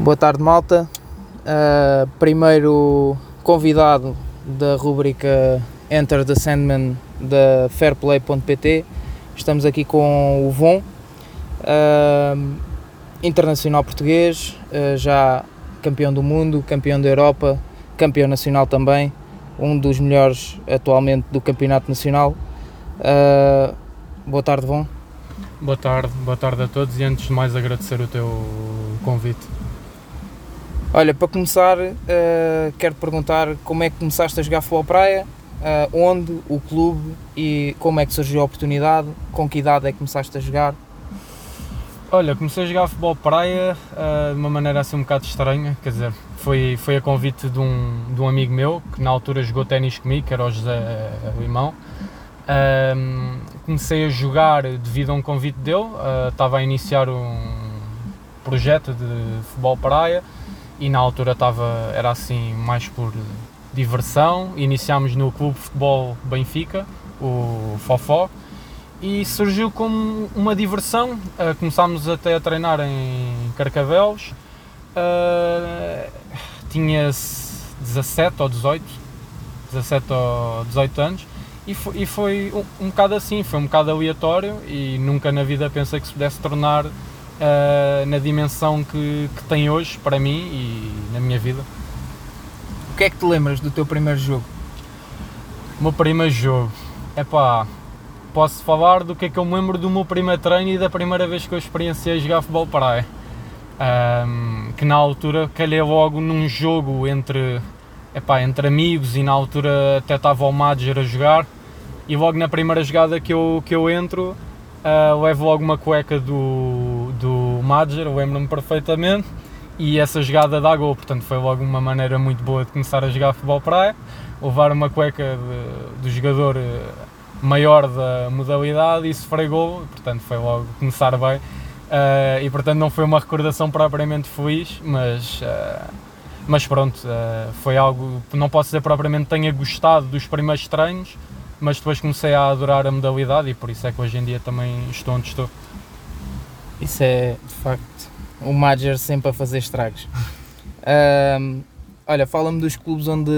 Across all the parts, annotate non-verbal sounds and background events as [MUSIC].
Boa tarde, malta. Uh, primeiro convidado da rubrica Enter the Sandman da Fairplay.pt. Estamos aqui com o Von, uh, internacional português, uh, já campeão do mundo, campeão da Europa, campeão nacional também, um dos melhores atualmente do campeonato nacional. boa tarde, Von. Boa tarde, boa tarde a todos e antes de mais agradecer o teu convite. Olha, para começar, uh, quero perguntar como é que começaste a jogar futebol praia, uh, onde, o clube e como é que surgiu a oportunidade, com que idade é que começaste a jogar? Olha, comecei a jogar futebol praia uh, de uma maneira assim um bocado estranha, quer dizer, foi, foi a convite de um, de um amigo meu que na altura jogou ténis comigo, que era o José Limão. comecei a jogar devido a um convite dele, estava a iniciar um projeto de futebol praia e na altura estava, era assim mais por diversão. Iniciámos no Clube Futebol Benfica, o Fofó, e surgiu como uma diversão. Uh, começámos até a treinar em Carcavelos, uh, tinha 17 ou 18, 17 ou 18 anos, e foi, e foi um, um bocado assim, foi um bocado aleatório e nunca na vida pensei que se pudesse tornar uh, na dimensão que, que tem hoje para mim e na minha vida. O que é que te lembras do teu primeiro jogo? O meu primeiro jogo, é pá, posso falar do que é que eu me lembro do meu primeiro treino e da primeira vez que eu experienciei jogar futebol praia. Um, que na altura calhei logo num jogo entre, epá, entre amigos e na altura até estava o Madger a jogar e logo na primeira jogada que eu, que eu entro uh, levo logo uma cueca do, do Madger, lembro-me perfeitamente, e essa jogada dá gol, portanto foi logo uma maneira muito boa de começar a jogar futebol praia, levar uma cueca do jogador eh, maior da modalidade e sofrer gol, portanto foi logo começar bem. Uh, e portanto não foi uma recordação propriamente feliz, mas, uh, mas pronto, foi algo, não posso dizer propriamente tenha gostado dos primeiros treinos, mas depois comecei a adorar a modalidade e por isso é que hoje em dia também estou onde estou. Isso é de facto o Major sempre a fazer estragos. um, olha, fala-me dos clubes onde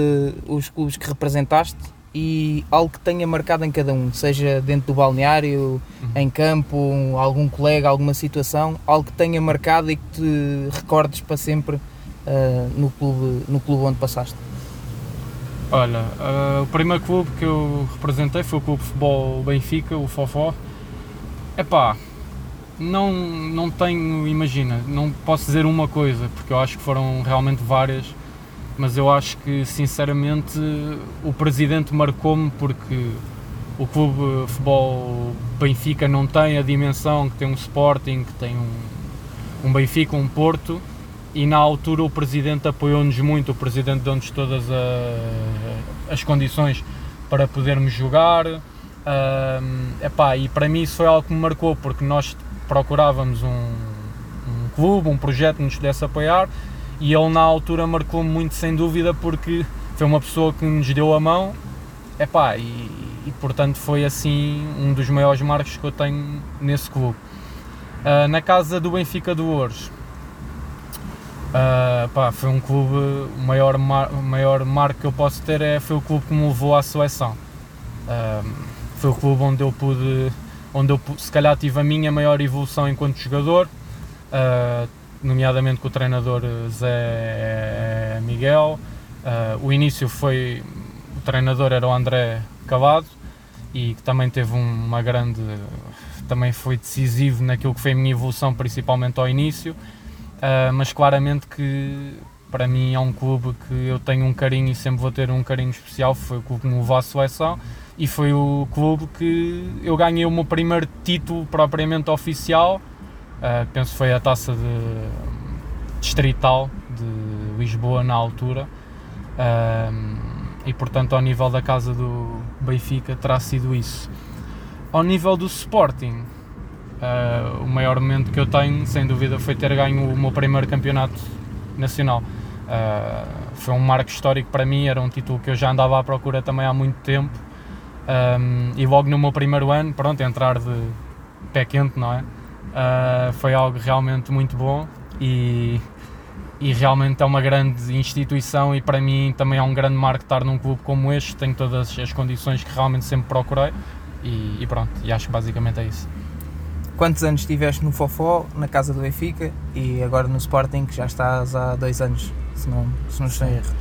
os clubes que representaste e algo que tenha marcado em cada um, seja dentro do balneário, uhum. em campo, algum colega, alguma situação, algo que tenha marcado e que te recordes para sempre uh, no, clube, no clube onde passaste. Olha, uh, o primeiro clube que eu representei foi o Clube de Futebol Benfica, o Fofó. Epá, não, não tenho, imagina, não posso dizer uma coisa, porque eu acho que foram realmente várias, mas eu acho que sinceramente o presidente marcou-me porque o Clube Futebol Benfica não tem a dimensão que tem um Sporting, que tem um, um Benfica, um Porto, e na altura o presidente apoiou-nos muito, o presidente deu-nos todas a, as condições para podermos jogar. Uh, epá, e para mim isso foi algo que me marcou, porque nós procurávamos um, um clube, um projeto que nos pudesse apoiar e ele na altura marcou-me muito sem dúvida porque foi uma pessoa que nos deu a mão epá, e, e portanto foi assim um dos maiores marcos que eu tenho nesse clube. Uh, na casa do Benfica do Ouros, Uh, pá, foi um clube, o maior, mar, maior marco que eu posso ter é, foi o clube que me levou à seleção. Uh, foi o clube onde eu pude, onde eu se calhar tive a minha maior evolução enquanto jogador, uh, nomeadamente com o treinador Zé Miguel. o início foi, o treinador era o André Cavado e que também teve uma grande, também foi decisivo naquilo que foi a minha evolução, principalmente ao início. Uh, mas claramente que para mim é um clube que eu tenho um carinho e sempre vou ter um carinho especial. Foi o clube que me levou à seleção e foi o clube que eu ganhei o meu primeiro título propriamente oficial. Uh, penso que foi a taça de distrital de Lisboa na altura. Uh, e portanto, ao nível da casa do Benfica, terá sido isso. Ao nível do Sporting, Uh, o maior momento que eu tenho, sem dúvida, foi ter ganho o meu primeiro campeonato nacional. Foi um marco histórico para mim, era um título que eu já andava à procura também há muito tempo. Um, e logo no meu primeiro ano, pronto, entrar de pé quente, não é? Uh, foi algo realmente muito bom e, e realmente é uma grande instituição e para mim também é um grande marco estar num clube como este, tenho todas as condições que realmente sempre procurei e, e pronto, e acho que basicamente é isso. Quantos anos estiveste no Fofó, na casa do Benfica e agora no Sporting, que já estás há dois anos, se não, se não estou em erro?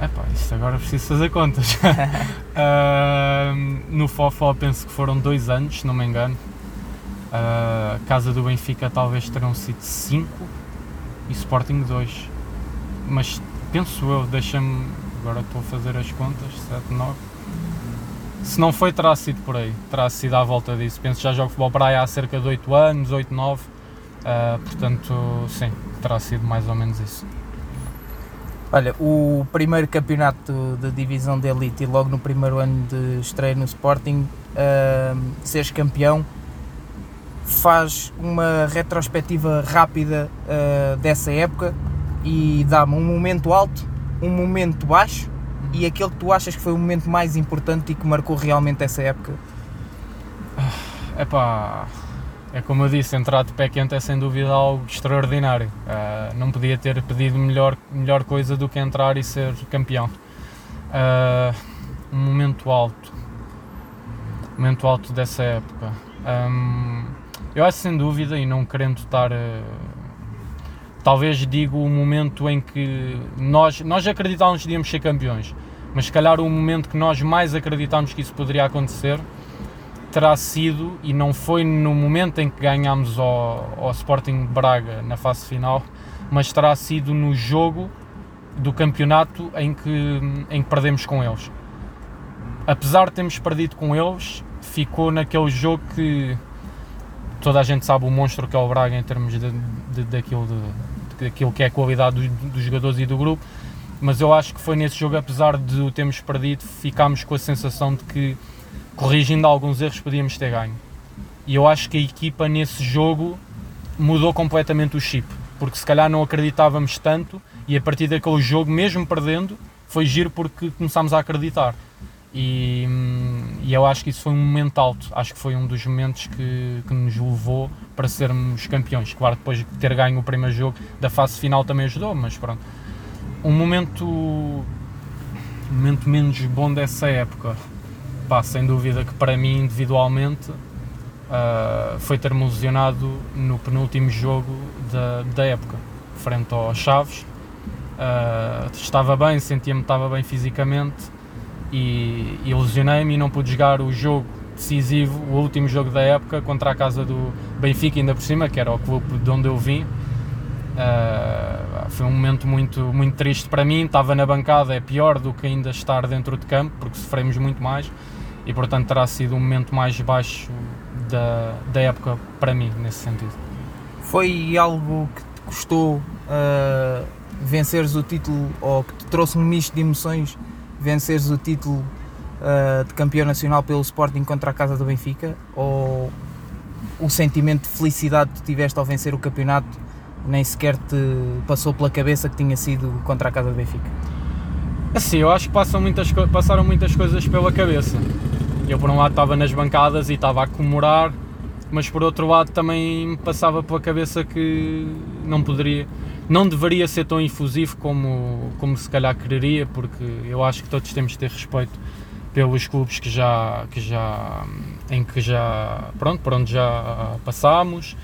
Epá, isto agora preciso fazer contas. [LAUGHS] uh, no Fofó penso que foram dois anos, se não me engano. Uh, casa do Benfica talvez terão sido cinco e Sporting dois. Mas penso eu, deixa-me. Agora estou a fazer as contas, 7, 9. Se não foi, terá sido por aí. Terá sido à volta disso. Penso que já jogo futebol praia há cerca de 8 anos, 8, 9. Uh, portanto, sim, terá sido mais ou menos isso. Olha, o primeiro campeonato da divisão de elite e logo no primeiro ano de estreia no Sporting, uh, seres campeão, faz uma retrospectiva rápida uh, dessa época e dá-me um momento alto, um momento baixo e aquele que tu achas que foi o momento mais importante e que marcou realmente essa época. É pá, é como eu disse, entrar de pé quente é sem dúvida algo extraordinário. Uh, não podia ter pedido melhor, melhor coisa do que entrar e ser campeão. Uh, um momento alto. Um momento alto dessa época. Um, eu acho sem dúvida, e não querendo estar. Uh, talvez digo o momento em que nós, nós acreditávamos que íamos ser campeões, mas se calhar o momento que nós mais acreditámos que isso poderia acontecer terá sido, e não foi no momento em que ganhámos ao, ao Sporting Braga na fase final, mas terá sido no jogo do campeonato em que, em que perdemos com eles. Apesar de termos perdido com eles, ficou naquele jogo que toda a gente sabe o monstro que é o Braga em termos de, de, daquilo, de, daquilo que é a qualidade dos, dos jogadores e do grupo, mas eu acho que foi nesse jogo, apesar de o termos perdido, ficámos com a sensação de que corrigindo alguns erros, podíamos ter ganho. E eu acho que a equipa nesse jogo mudou completamente o chip, porque se calhar não acreditávamos tanto e a partir daquele jogo, mesmo perdendo, foi giro porque começámos a acreditar. E, e, eu acho que isso foi um momento alto, acho que foi um dos momentos que, que nos levou para sermos campeões. Claro, depois de ter ganho o primeiro jogo da fase final também ajudou, mas pronto. Um momento, um momento menos bom dessa época, pá, sem dúvida que para mim individualmente uh, foi ter-me lesionado no penúltimo jogo da, da época, frente ao Chaves. Uh, estava bem, sentia-me estava bem fisicamente e, e lesionei-me e não pude jogar o jogo decisivo, o último jogo da época contra a casa do Benfica, ainda por cima, que era o clube de onde eu vim. Uh, foi um momento muito, muito triste para mim. Estava na bancada, é pior do que ainda estar dentro de campo, porque sofremos muito mais e portanto terá sido o momento mais baixo da, da época para mim nesse sentido. Foi algo que te custou uh, venceres o título ou que te trouxe um misto de emoções venceres o título uh, de campeão nacional pelo Sporting contra a casa do Benfica ou o sentimento de felicidade que tiveste ao vencer o campeonato nem sequer te passou pela cabeça que tinha sido contra a casa do Benfica? Assim, eu acho que passam muitas, passaram muitas coisas pela cabeça. Eu por um lado estava nas bancadas e estava a comemorar, mas por outro lado também me passava pela cabeça que não poderia, não deveria ser tão infusivo como, como se calhar quereria, porque eu acho que todos temos de ter respeito pelos clubes que já, que já em que já pronto, por onde já passámos.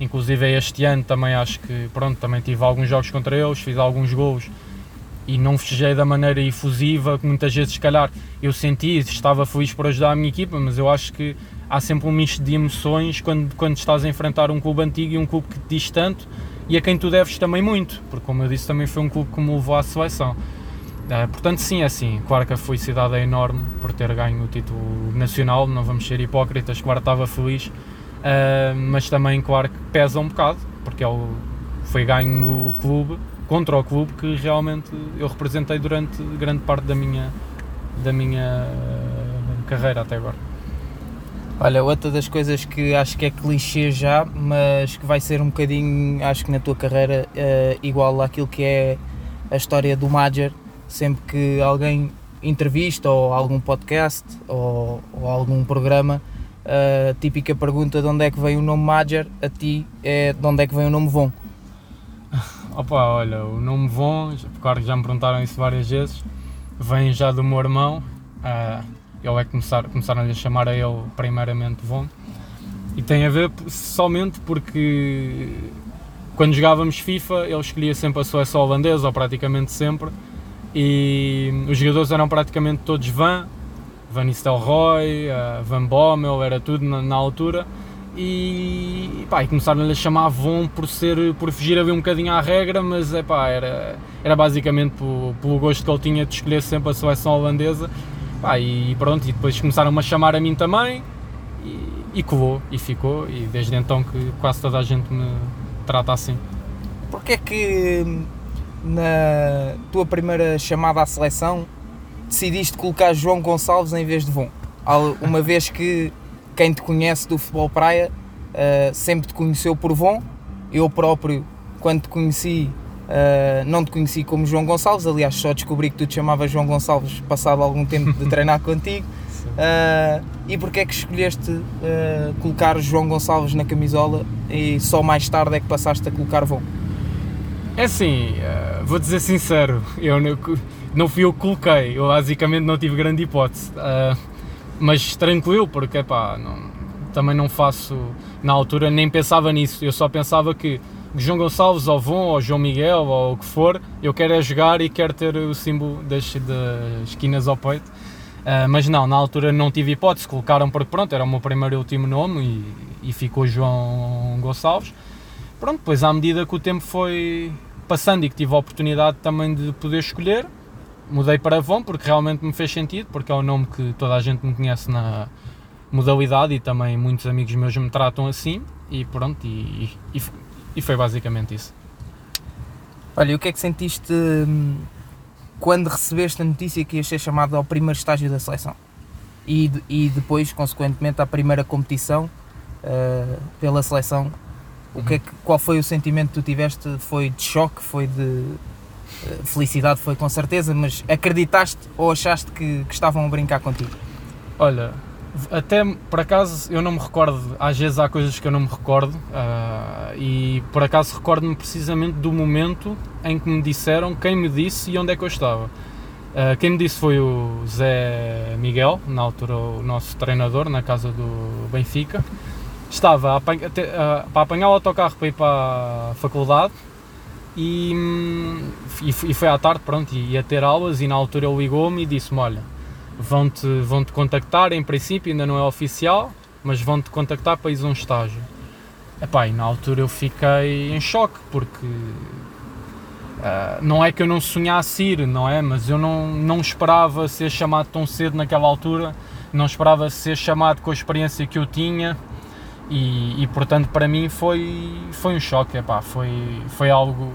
Inclusive este ano também acho que pronto, também tive alguns jogos contra eles, fiz alguns gols e não festejei da maneira efusiva que muitas vezes, se calhar, eu senti, estava feliz por ajudar a minha equipa, mas eu acho que há sempre um misto de emoções quando, quando estás a enfrentar um clube antigo e um clube que te diz tanto e a quem tu deves também muito, porque como eu disse, também foi um clube que me levou à seleção. Uh, portanto, sim, é assim. Claro que a felicidade é enorme por ter ganho o título nacional, não vamos ser hipócritas, claro estava feliz, uh, mas também, claro que pesa um bocado, porque ele foi ganho no clube contra o clube que realmente eu representei durante grande parte da minha, da minha eh, carreira até agora. Olha, outra das coisas que acho que é clichê já, mas que vai ser um bocadinho, acho que na tua carreira, uh, igual àquilo que é a história do Major, sempre que alguém entrevista ou algum podcast ou, ou algum programa, a uh, típica pergunta de onde é que vem o nome Major, a ti é de onde é que vem o nome Von. Opa, olha, o nome Von, claro que já me perguntaram isso várias vezes, vem já do meu irmão. Uh, ele é começar, começaram a chamar a ele primeiramente Von. E tem a ver somente porque quando jogávamos FIFA ele escolhia sempre a seleção holandesa, ou praticamente sempre, e os jogadores eram praticamente todos Van, Van Nistelrooy, uh, Van Bommel, era tudo na, na altura e, pá, e começaram-lhe a chamar Von por, ser, por fugir a ver um bocadinho à regra, mas epá, era, era basicamente pelo, pelo gosto que ele tinha de escolher sempre a seleção holandesa. Pá, e pronto, e depois começaram-me a chamar a mim também e, e colou e ficou, e desde então que quase toda a gente me trata assim. Porquê é que na tua primeira chamada à seleção decidiste colocar João Gonçalves em vez de Von? Uma vez que quem te conhece do futebol praia uh, sempre te conheceu por Von. Eu próprio, quando te conheci, uh, não te conheci como João Gonçalves. Aliás, só descobri que tu te chamavas João Gonçalves passado algum tempo de [LAUGHS] treinar contigo. Uh, e porquê é que escolheste colocar João Gonçalves na camisola e só mais tarde é que passaste a colocar Von? É assim, vou dizer sincero, eu não, não fui eu que coloquei, eu basicamente não tive grande hipótese mas tranquilo, porque pá, não, também não faço, na altura nem pensava nisso, eu só pensava que João Gonçalves ou Von ou João Miguel ou o que for, eu quero é jogar e quero ter o símbolo das, das esquinas ao peito. Uh, mas não, na altura não tive hipótese, colocaram porque pronto, era o meu primeiro e último nome e, e ficou João Gonçalves. Pronto, depois à medida que o tempo foi passando e que tive a oportunidade também de poder escolher, mudei para Von porque realmente me fez sentido, porque é o nome que toda a gente me conhece na modalidade e também muitos amigos meus me tratam assim e pronto, e, e, e foi basicamente isso. Olha, e o que é que sentiste hum, quando recebeste a notícia que ias ser chamado ao primeiro estágio da seleção? E, e depois, consequentemente, à primeira competição uh, pela seleção, o que é que, qual foi o sentimento que tu tiveste? Foi de choque? Foi de felicidade foi com certeza, mas acreditaste ou achaste que, que estavam a brincar contigo? Olha, até por acaso eu não me recordo, às vezes há coisas que eu não me recordo, uh, e por acaso recordo-me precisamente do momento em que me disseram quem me disse e onde é que eu estava. Uh, quem me disse foi o Zé Miguel, na altura o nosso treinador, na casa do Benfica. Estava a apanha, para apanhar o autocarro para ir para a faculdade e, e, foi à tarde, pronto, ia ter aulas e na altura ele ligou-me e disse-me, olha, vão-te vão -te contactar, em princípio ainda não é oficial, mas vão-te contactar para ir a um estágio. Epá, e na altura eu fiquei em choque, porque uh, não é que eu não sonhasse ir, não é? Mas eu não, não esperava ser chamado tão cedo naquela altura, não esperava ser chamado com a experiência que eu tinha, e, e, portanto para mim foi, foi um choque, epá, foi, foi algo,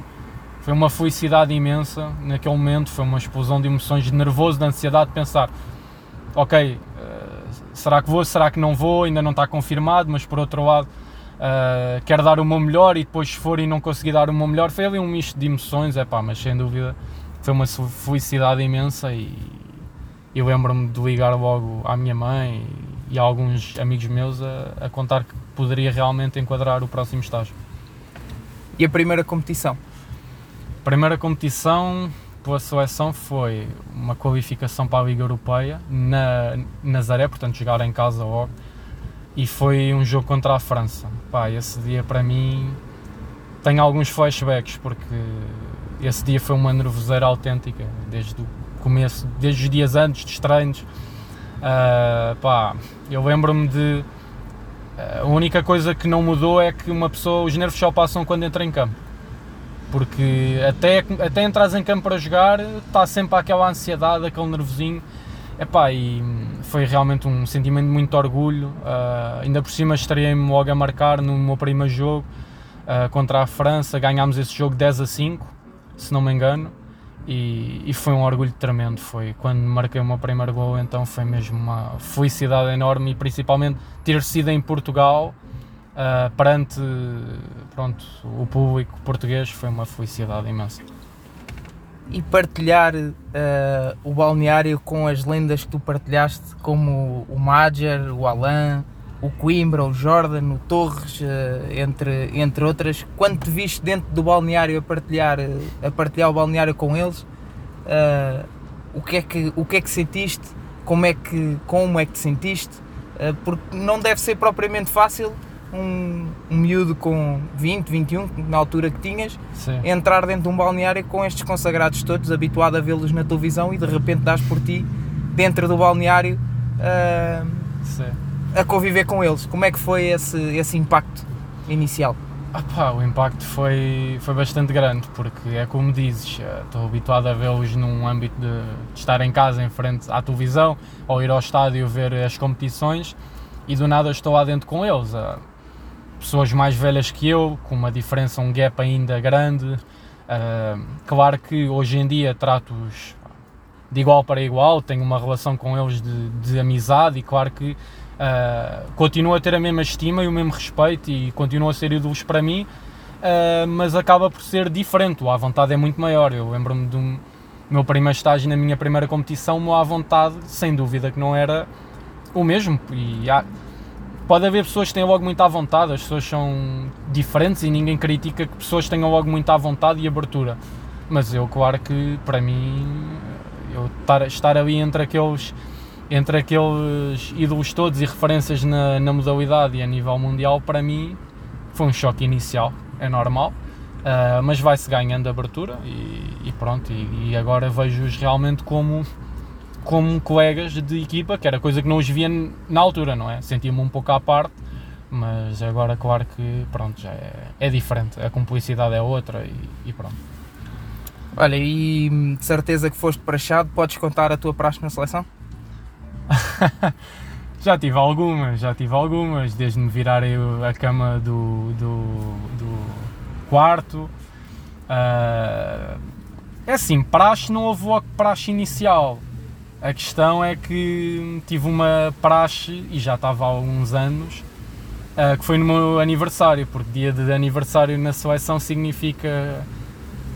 foi uma felicidade imensa naquele momento, foi uma explosão de emoções, de nervoso, de ansiedade, de pensar, ok, uh, será que vou, será que não vou, ainda não está confirmado, mas por outro lado uh, quero dar o meu melhor e depois se for e não conseguir dar o meu melhor, foi ali um misto de emoções, epá, mas sem dúvida foi uma felicidade imensa e, e lembro-me de ligar logo à minha mãe e a alguns amigos meus a, a contar que poderia realmente enquadrar o próximo estágio. E a primeira competição? A primeira competição pela seleção foi uma qualificação para a Liga Europeia na Nazaré, portanto jogar em casa logo, e foi um jogo contra a França. Pá, esse dia para mim tem alguns flashbacks porque esse dia foi uma nervoseira autêntica desde o começo, desde os dias antes dos treinos. Uh, pá, eu lembro-me de a única coisa que não mudou é que uma pessoa, os nervos só passam quando entra em campo. Porque até, até entras em campo para jogar, está sempre aquela ansiedade, aquele nervosinho. Epá, e foi realmente um sentimento de muito orgulho. Uh, ainda por cima estreiei-me logo a marcar no meu primeiro jogo uh, contra a França. Ganhámos esse jogo 10 a 5, se não me engano e, e, foi um orgulho tremendo. Foi quando marquei o meu primeiro gol, então foi mesmo uma felicidade enorme e principalmente ter sido em Portugal uh, perante pronto, o público português foi uma felicidade imensa. E partilhar uh, o balneário com as lendas que tu partilhaste, como o Major, o Alain, o Coimbra, o Jordan, o Torres, entre, entre outras. Quando te viste dentro do balneário a partilhar, a partilhar o balneário com eles, o, que é que, o que é que sentiste? Como é que, como é que te sentiste? porque não deve ser propriamente fácil um, um miúdo com 20, 21, na altura que tinhas, Sim. entrar dentro de um balneário com estes consagrados todos, habituado a vê-los na televisão e de repente dás por ti, dentro do balneário, uh, a conviver com eles. Como é que foi esse, esse impacto inicial? Ah o impacto foi, foi bastante grande, porque é como dizes, eh, estou habituado a vê-los num âmbito de, de, estar em casa em frente à televisão ou ir ao estádio ver as competições e do nada estou lá dentro com eles. Uh, pessoas mais velhas que eu, com uma diferença, um gap ainda grande. Uh, claro que hoje em dia trato-os de igual para igual, tenho uma relação com eles de, de amizade e claro que uh, continuo a ter a mesma estima e o mesmo respeito e continuo a ser ídolos para mim, uh, mas acaba por ser diferente, a vontade é muito maior. Eu lembro-me do meu primeiro estágio na minha primeira competição, o à vontade, sem dúvida que não era o mesmo. E há, pode haver pessoas que tenham logo muito à vontade, as pessoas são diferentes e ninguém critica que pessoas tenham logo muito à vontade e abertura. Mas eu, claro que para mim, eu estar, estar ali entre aqueles, entre aqueles ídolos todos e referências na, na modalidade e a nível mundial, para mim foi um choque inicial, é normal. Uh, mas vai-se ganhando abertura e, e pronto, e, e agora vejo-os realmente como como colegas de equipa, que era coisa que não os via na altura, não é? Sentia-me um pouco à parte, mas agora, claro que, pronto, já é, é diferente, a cumplicidade é outra e, e pronto. Olha, e de certeza que foste para Chado, podes contar a tua praxe na seleção? [LAUGHS] já tive algumas, já tive algumas, desde me virar a cama do, do, do quarto. Uh, é assim, praxe não houve praxe inicial, a questão é que tive uma praxe, e já estava há alguns anos, uh, que foi no meu aniversário, porque dia de aniversário na seleção significa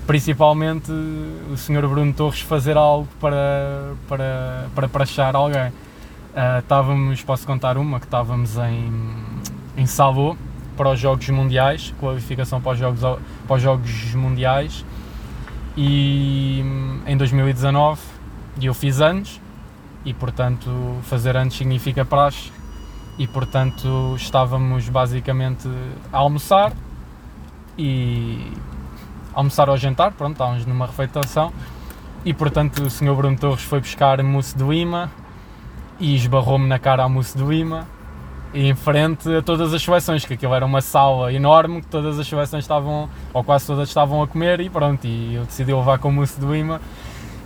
principalmente o Sr. Bruno Torres fazer algo para, para, para praxar alguém. Uh, estávamos, posso contar uma, que estávamos em, em Salô para os Jogos Mundiais, qualificação para os Jogos, para os Jogos Mundiais, e em 2019 e eu fiz anos e portanto fazer anos significa praxe e portanto estávamos basicamente a almoçar e almoçar ou jantar, pronto, estávamos numa refeitação e portanto o Sr. Bruno Torres foi buscar mousse do Ima e esbarrou-me na cara a mousse do Ima e em frente a todas as seleções, que aquilo era uma sala enorme que todas as seleções estavam, ou quase todas estavam a comer e pronto, e eu decidi levar com mousse do Ima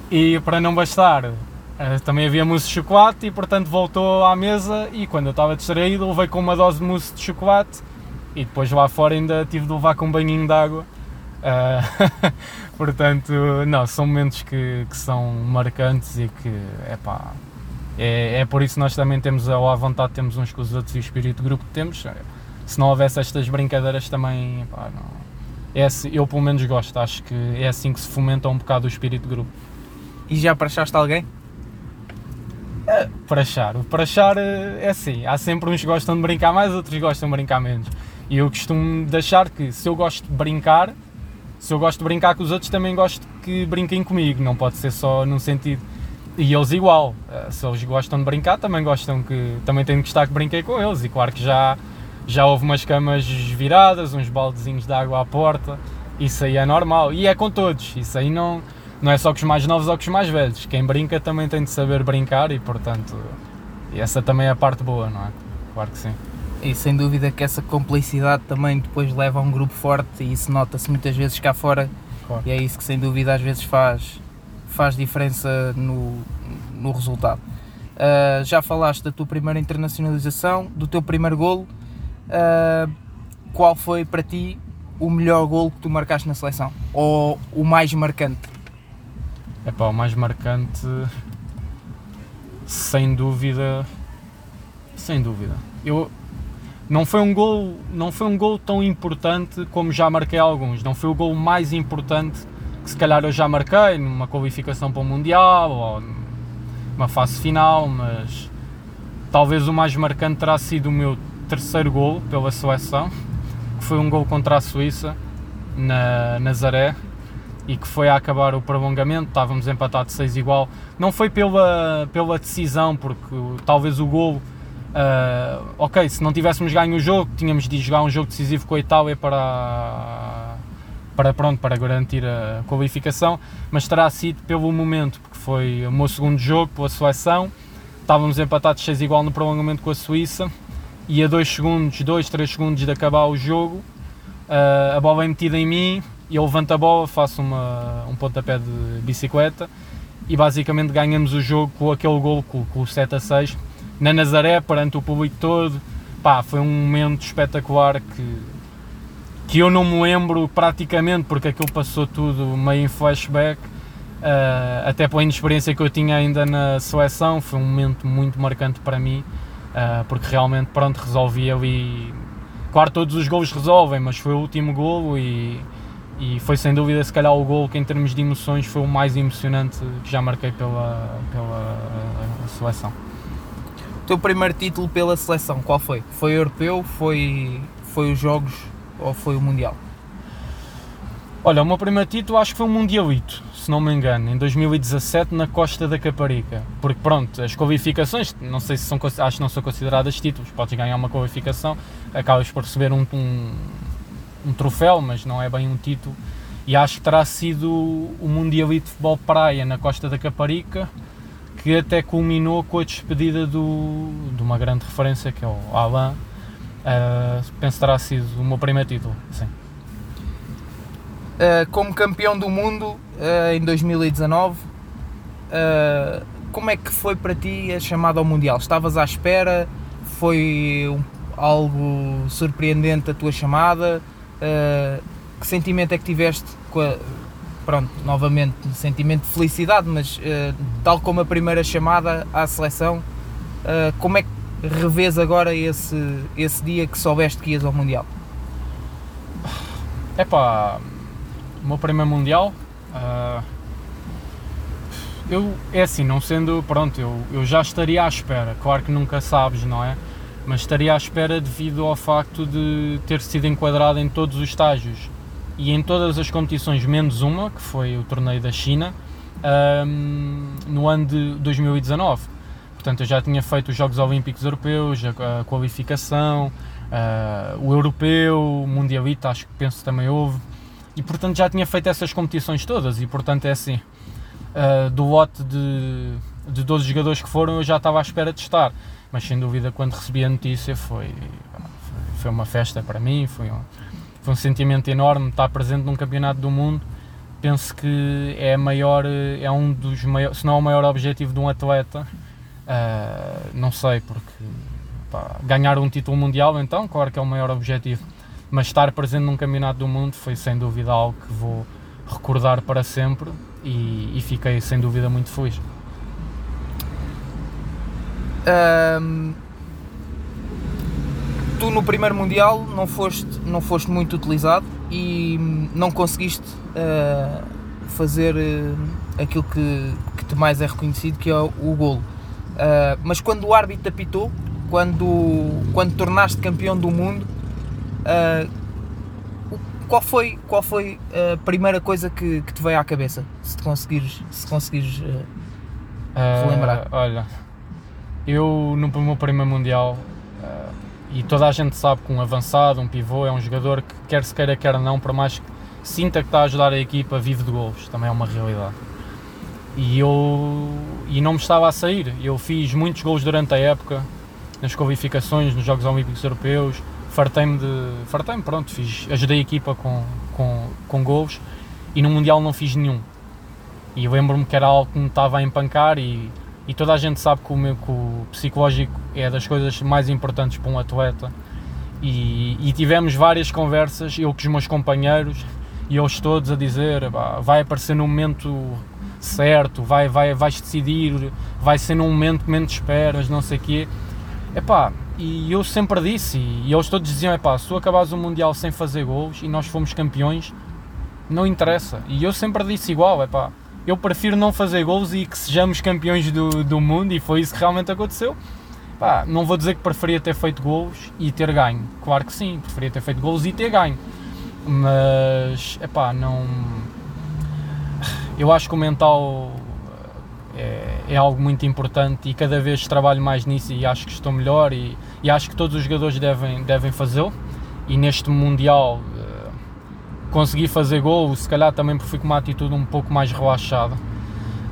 e para não bastar, eh, também havia mousse de chocolate e portanto voltou à mesa e quando eu estava distraído levei com uma dose de mousse de chocolate e depois lá fora ainda tive de levar com um banhinho de água. Uh, [LAUGHS] portanto, não, são momentos que, que são marcantes e que, epá, é, é por isso que nós também temos, ou à vontade, temos uns com os outros e o espírito de grupo que temos. Se não houvesse estas brincadeiras também, epá, não, é assim, eu pelo menos gosto, acho que é assim que se fomenta um bocado o espírito de grupo. E já parachaste alguém? Uh, parachar. O parachar eh, é assim, há sempre uns que gostam de brincar mais, outros gostam de brincar menos. E eu costumo deixar que se eu gosto de brincar, se eu gosto de brincar com os outros, também gosto que brinquem comigo, não pode ser só num sentido. E eles igual, uh, se eles gostam de brincar, também gostam que. também têm que gostar que brinquei com eles. E claro que já, já houve umas camas viradas, uns baldezinhos de água à porta, isso aí é normal. E é com todos, isso aí não não é só com os mais novos ou com os mais velhos. Quem brinca também tem de saber brincar e, portanto, essa também é a parte boa, não é? Claro que sim. E sem dúvida que essa complicidade também depois leva a um grupo forte e isso nota-se muitas vezes cá fora. Claro. E é isso que sem dúvida às vezes faz, faz diferença no, no resultado. Uh, já falaste da tua primeira internacionalização, do teu primeiro golo. Uh, qual foi para ti o melhor golo que tu marcaste na seleção? Ou o mais marcante? É pá, o mais marcante, sem dúvida, sem dúvida. Eu não foi um gol, não foi um gol tão importante como já marquei alguns. Não foi o gol mais importante que se calhar eu já marquei numa qualificação para o mundial ou numa fase final, mas talvez o mais marcante terá sido o meu terceiro gol pela seleção, que foi um gol contra a Suíça na Nazaré e que foi a acabar o prolongamento, estávamos empatados 6 igual. Não foi pela, pela decisão, porque talvez o gol, uh, ok, se não tivéssemos ganho o jogo, tínhamos de jogar um jogo decisivo com a Itália para, para, pronto, para garantir a qualificação, mas terá sido pelo momento, porque foi o meu segundo jogo pela seleção, estávamos empatados 6 igual no prolongamento com a Suíça, e a 2 segundos, 2, 3 segundos de acabar o jogo, uh, a bola é metida em mim, e eu levanto a bola, faço uma, um pontapé de bicicleta e basicamente ganhamos o jogo com aquele gol, com, com o 7 a 6, na Nazaré, perante o público todo. Pá, foi um momento espetacular que, que eu não me lembro praticamente, porque aquilo passou tudo meio em flashback, uh, até pela inexperiência que eu tinha ainda na seleção, foi um momento muito marcante para mim, uh, porque realmente, pronto, resolvi ali. Claro, todos os gols resolvem, mas foi o último golo e e foi sem dúvida se calhar o gol que em termos de emoções foi o mais emocionante que já marquei pela, pela seleção. Teu primeiro título pela seleção, qual foi? Foi europeu, foi, foi os Jogos ou foi o Mundial? Olha, o meu primeiro título acho que foi um Mundialito, se não me engano, em 2017 na Costa da Caparica. Porque pronto, as qualificações, não sei se são, acho que não são consideradas títulos, podes ganhar uma qualificação, acabas por receber um, um um troféu, mas não é bem um título. E acho que terá sido o Mundialito de Futebol Praia na Costa da Caparica, que até culminou com a despedida do, de uma grande referência que é o Alain. Uh, penso terá sido o meu primeiro título, sim. Uh, como campeão do mundo uh, em 2019, como é que foi para ti a chamada ao Mundial? Estavas à espera? Foi um, algo surpreendente a tua chamada? Uh, que sentimento é que tiveste a, pronto, novamente, sentimento de felicidade, mas uh, tal como a primeira chamada à seleção, uh, como é que revês agora esse, esse dia que soubeste que ias ao Mundial? É pá, o meu primeiro Mundial, uh, eu, é assim, não sendo, pronto, eu, eu já estaria à espera, claro que nunca sabes, não é? mas estaria à espera devido ao facto de ter sido enquadrado em todos os estágios e em todas as competições, menos uma, que foi o torneio da China, um, no ano de 2019. Portanto, eu já tinha feito os Jogos Olímpicos Europeus, a, qualificação, uh, o Europeu, o Mundialita, acho que penso também houve, e portanto já tinha feito essas competições todas, e portanto é assim, uh, do lote de, de 12 jogadores que foram, eu já estava à espera de estar. Mas sem dúvida quando recebi a notícia foi, foi uma festa para mim, foi um, foi um sentimento enorme estar presente num campeonato do mundo. Penso que é maior, é um dos maiores, se não é o maior objetivo de um atleta. Uh, não sei, porque pá, ganhar um título mundial, então, claro que é o maior objetivo, mas estar presente num campeonato do mundo foi sem dúvida algo que vou recordar para sempre e, e fiquei sem dúvida muito feliz. Um, tu no primeiro Mundial não foste, não foste muito utilizado e não conseguiste uh, fazer uh, aquilo que, que te mais é reconhecido, que é o, o golo. Uh, mas quando o árbitro apitou, quando, quando tornaste campeão do mundo, qual foi, qual foi a primeira coisa que, que te veio à cabeça? Se conseguires, se conseguires relembrar. olha, eu, no meu primeiro Mundial, uh, e toda a gente sabe que um avançado, um pivô, é um jogador que, quer se queira, quer não, por mais que sinta que está a ajudar a equipa, vive de golos, também é uma realidade. E eu e não me estava a sair. Eu fiz muitos gols durante a época, nas qualificações, nos Jogos Olímpicos Europeus, fartei-me de. fartei-me, pronto, fiz, ajudei a equipa com, com, com gols e no Mundial não fiz nenhum. E lembro-me que era algo que me estava a empancar e e toda a gente sabe que o, meu, que o psicológico é das coisas mais importantes para um atleta e, e, tivemos várias conversas, eu com os meus companheiros e eles todos a dizer vai aparecer no momento certo, vai, vai, vais decidir, vai ser num momento que menos esperas, não sei o quê. Epá, e eu sempre disse, e eles todos diziam, epá, se tu acabares o Mundial sem fazer gols e nós fomos campeões, não interessa. E eu sempre disse igual, epá, eu prefiro não fazer gols e que sejamos campeões do, do mundo, e foi isso que realmente aconteceu. Pá, não vou dizer que preferia ter feito gols e ter ganho. Claro que sim, preferia ter feito gols e ter ganho. Mas, é pá, não. Eu acho que o mental é, é, algo muito importante e cada vez trabalho mais nisso e acho que estou melhor e, e acho que todos os jogadores devem, devem fazê-lo. E neste Mundial consegui fazer gol, se calhar também porque fui com uma atitude um pouco mais relaxada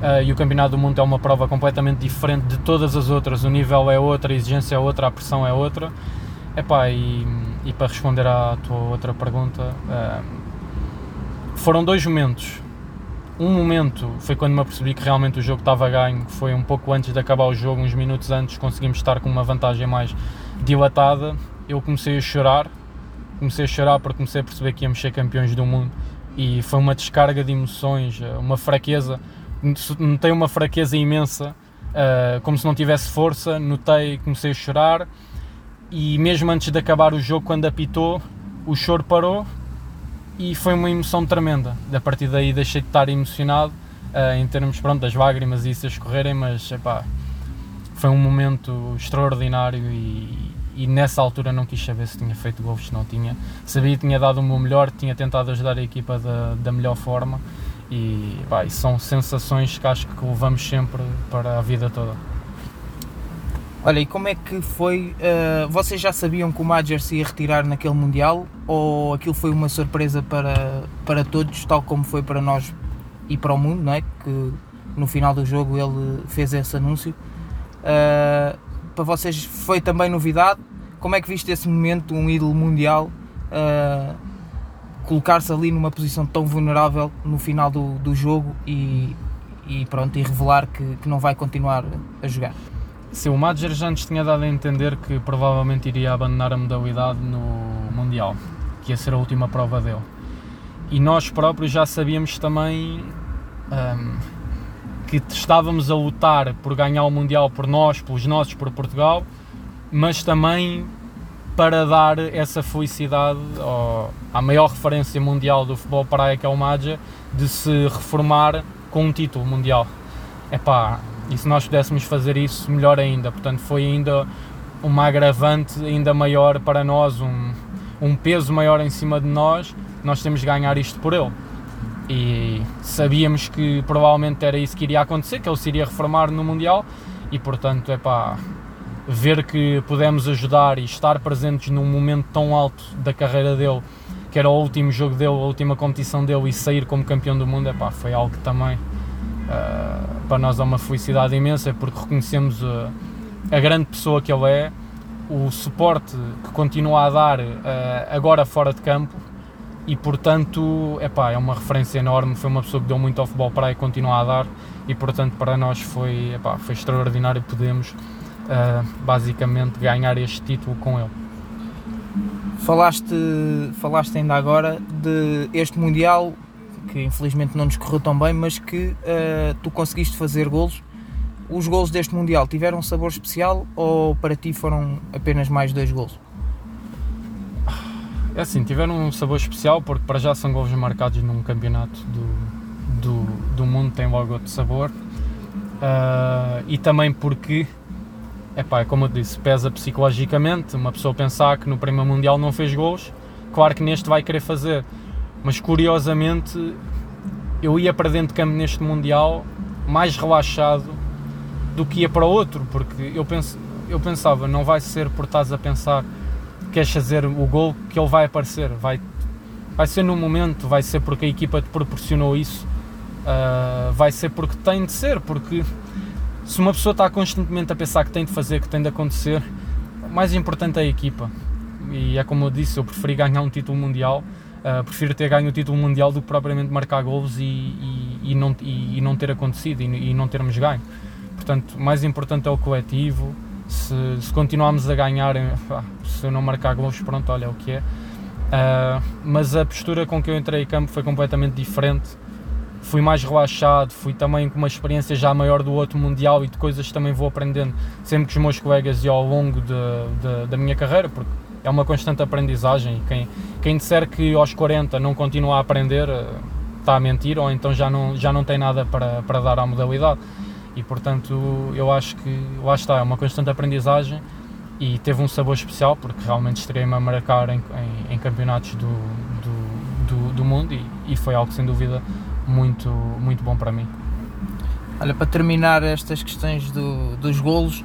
Uh, e o Campeonato do Mundo é uma prova completamente diferente de todas as outras. O nível é outro, a exigência é outra, a pressão é outra. Epá, e, e para responder à tua outra pergunta, uh, foram dois momentos. Um momento foi quando me apercebi que realmente o jogo estava ganho, foi um pouco antes de acabar o jogo, uns minutos antes, conseguimos estar com uma vantagem mais dilatada. Eu comecei a chorar, comecei a chorar porque comecei a perceber que íamos ser campeões do mundo e foi uma descarga de emoções, uma fraqueza notei uma fraqueza imensa, uh, como se não tivesse força, notei, comecei a chorar e mesmo antes de acabar o jogo, quando apitou, o choro parou e foi uma emoção tremenda. A partir daí deixei de estar emocionado uh, em termos pronto, das lágrimas e isso a escorrerem, mas epá, foi um momento extraordinário e, e, nessa altura não quis saber se tinha feito gols, se não tinha. Sabia que tinha dado o meu melhor, tinha tentado ajudar a equipa da, da melhor forma e, pá, são sensações que acho que levamos sempre para a vida toda. Olha, e como é que foi? Uh, vocês já sabiam que o Major se ia retirar naquele Mundial ou aquilo foi uma surpresa para, para todos, tal como foi para nós e para o mundo, não é? Que no final do jogo ele fez esse anúncio. Uh, para vocês foi também novidade? Como é que viste esse momento, um ídolo mundial? Uh, colocar-se ali numa posição tão vulnerável no final do, do jogo e, e pronto, e revelar que, que não vai continuar a jogar. Sim, o Madger já tinha dado a entender que provavelmente iria abandonar a modalidade no Mundial, que ia ser a última prova dele. E nós próprios já sabíamos também um, que estávamos a lutar por ganhar o Mundial por nós, pelos nossos, por Portugal, mas também para dar essa felicidade ao, à maior referência mundial do futebol praia, que é o Madja, de se reformar com um título mundial. Epá, e se nós pudéssemos fazer isso, melhor ainda. Portanto, foi ainda uma agravante ainda maior para nós, um, um peso maior em cima de nós. Nós temos de ganhar isto por ele. E sabíamos que provavelmente era isso que iria acontecer, que ele se iria reformar no Mundial. E portanto, é pá, ver que pudemos ajudar e estar presentes num momento tão alto da carreira dele, que era o último jogo dele, a última competição dele e sair como campeão do mundo, epá, foi algo que também uh, para nós é uma felicidade imensa porque reconhecemos uh, a grande pessoa que ele é, o suporte que continua a dar uh, agora fora de campo e portanto epá, é uma referência enorme, foi uma pessoa que deu muito ao futebol para e continua a dar e portanto para nós foi, epá, foi extraordinário podemos uh, basicamente ganhar este título com ele. Falaste, falaste ainda agora de este Mundial que infelizmente não nos correu tão bem, mas que uh, tu conseguiste fazer golos. Os golos deste Mundial tiveram um sabor especial ou para ti foram apenas mais dois golos? É assim, tiveram um sabor especial porque para já são gols marcados num campeonato do, do, do mundo, tem logo outro sabor. Uh, e também porque é pá, como eu disse, pesa psicologicamente. Uma pessoa pensar que no primeiro Mundial não fez gols, claro que neste vai querer fazer. Mas curiosamente, eu ia para dentro de campo neste Mundial mais relaxado do que ia para outro, porque eu, penso, eu pensava, não vai ser por estás a pensar que queres fazer o gol que ele vai aparecer, vai, vai ser no momento, vai ser porque a equipa te proporcionou isso, uh, vai ser porque tem de ser, porque se uma pessoa está constantemente a pensar que tem de fazer, que tem de acontecer, o mais importante é a equipa. E é como eu disse, eu preferi ganhar um título mundial, uh, prefiro ter ganho o título mundial do que propriamente marcar golos e, e, e não, e, e, não ter acontecido e, não termos ganho. Portanto, o mais importante é o coletivo. Se, se continuarmos a ganhar, se eu não marcar golos, pronto, olha é o que é. Uh, mas a postura com que eu entrei em campo foi completamente diferente fui mais relaxado, fui também com uma experiência já maior do outro Mundial e de coisas que também vou aprendendo sempre com os meus colegas e ao longo de, de, da minha carreira, porque é uma constante aprendizagem quem, quem disser que aos 40 não continua a aprender está eh, a mentir ou então já não, já não tem nada para, para dar à modalidade. e portanto eu acho que lá está, é uma constante aprendizagem e teve um sabor especial porque realmente estreiei-me a marcar em, em, em campeonatos do, do, do, do mundo e, e, foi algo sem dúvida muito, muito bom para mim. Olha, para terminar estas questões do, dos golos,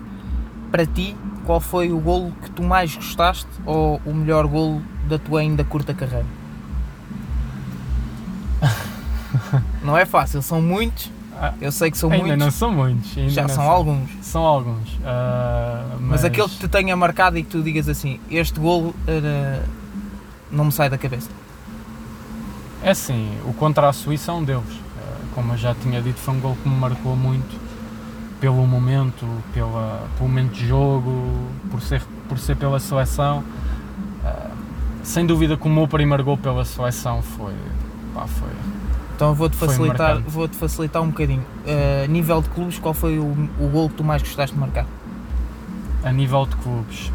para ti, qual foi o golo que tu mais gostaste ou o melhor golo da tua ainda curta carreira? [LAUGHS] não é fácil, são muitos. Ah, eu sei que são ainda muitos. não são muitos. Já são, são, alguns. São alguns. Uh, mas... mas... aquele que te tenha marcado e que tu digas assim, este golo não me sai da cabeça. É assim, o contra a Suíça é um deles. Uh, como eu já tinha dito, foi um golo que me marcou muito pelo momento, pela, pelo momento de jogo, por ser, por ser pela seleção. Uh, sem dúvida que o meu primeiro gol pela seleção foi, pá, foi então vou-te facilitar, vou -te facilitar um bocadinho. Uh, nível de clubes, qual foi o, o gol que tu mais gostaste de marcar? A nível de clubes.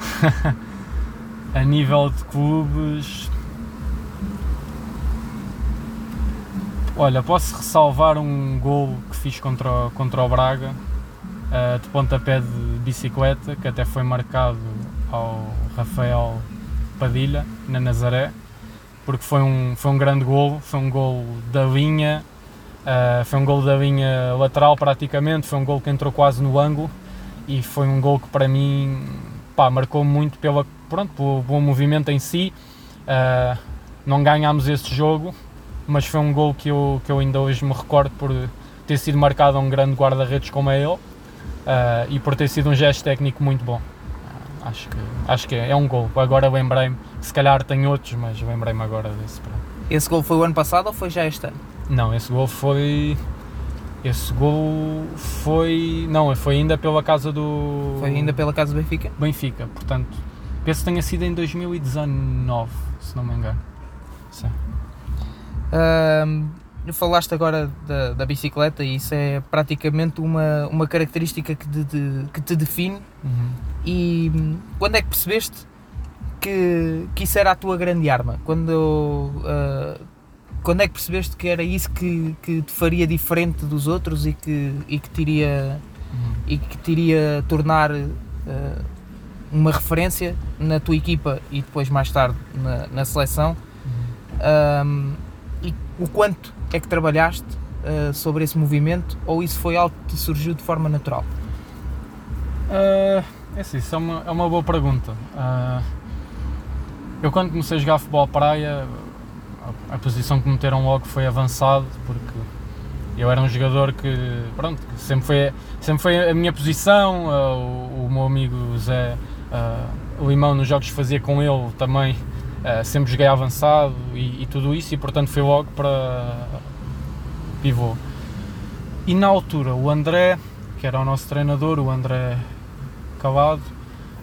[LAUGHS] a nível de clubes. Olha, posso ressalvar um gol que fiz contra, contra o Braga, uh, de pontapé de bicicleta, que até foi marcado ao Rafael Padilha, na Nazaré porque foi um, foi um grande gol, foi um gol da linha, uh, foi um gol da linha lateral praticamente, foi um gol que entrou quase no ângulo e foi um gol que para mim pá, marcou muito pela, pronto, pelo, pelo movimento em si. Uh, não ganhámos esse jogo, mas foi um gol que eu, que eu ainda hoje me recordo por ter sido marcado a um grande guarda-redes como é ele uh, e por ter sido um gesto técnico muito bom. Acho que, acho que é, é um gol. Agora lembrei-me, se calhar tem outros, mas lembrei-me agora desse. Esse gol foi o ano passado ou foi já este ano? Não, esse gol foi. Esse gol foi. Não, foi ainda pela casa do. Foi ainda pela casa do Benfica? Benfica, portanto. Penso que tenha sido em 2019, se não me engano. Sim. Um, falaste agora da, da, bicicleta e isso é praticamente uma, uma característica que, de, de, que te define. Uhum. E hum, quando é que percebeste que, que isso era a tua grande arma? Quando, uh, quando é que percebeste que era isso que, que te faria diferente dos outros e que, e que te iria, uhum. e que te iria tornar uh, uma referência na tua equipa e depois mais tarde na, na seleção? Uhum. Um, e o quanto é que trabalhaste uh, sobre esse movimento ou isso foi algo que surgiu de forma natural? Uh, é assim, isso é uma, é uma boa pergunta. Uh, eu quando comecei a jogar futebol praia, a, a, posição que me meteram logo foi avançado, porque eu era um jogador que, pronto, que sempre, foi, sempre foi a minha posição, o, o, meu amigo Zé Limão nos jogos que fazia com ele também Uh, sempre joguei avançado e, e, tudo isso, e portanto fui logo para pivô. E na altura, o André, que era o nosso treinador, o André Calado,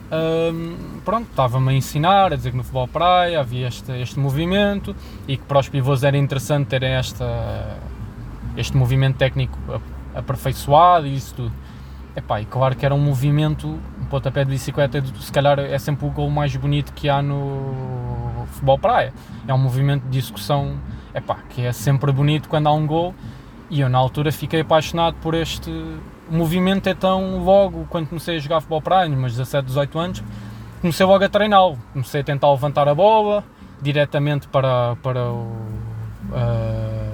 um, pronto, estava-me a ensinar, a dizer que no futebol praia havia este, este movimento e que para os pivôs era interessante terem esta, este movimento técnico aperfeiçoado e isso tudo. Epá, e claro que era um movimento, um pontapé de bicicleta, se calhar é sempre o gol mais bonito que há no futebol praia. É um movimento de execução epá, que é sempre bonito quando há um gol. E eu na altura fiquei apaixonado por este movimento, então logo quando comecei a jogar futebol praia, mas 17, 18 anos, comecei logo a treiná-lo. Comecei a tentar levantar a bola diretamente para, para o. Uh,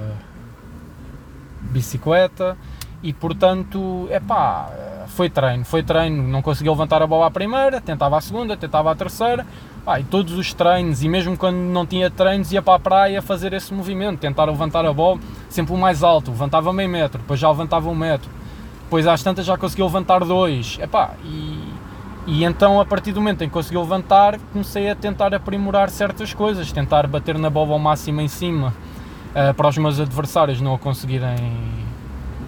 bicicleta e portanto, é pá, foi treino, foi treino, não conseguia levantar a bola à primeira, tentava a segunda, tentava a terceira, pá, e todos os treinos, e mesmo quando não tinha treinos, ia para a praia fazer esse movimento, tentar levantar a bola sempre o mais alto, levantava meio metro, depois já levantava um metro, depois às tantas já conseguia levantar dois, é pá, e, e então a partir do momento em que consegui levantar, comecei a tentar aprimorar certas coisas, tentar bater na bola ao máximo em cima, uh, para os meus adversários não a conseguirem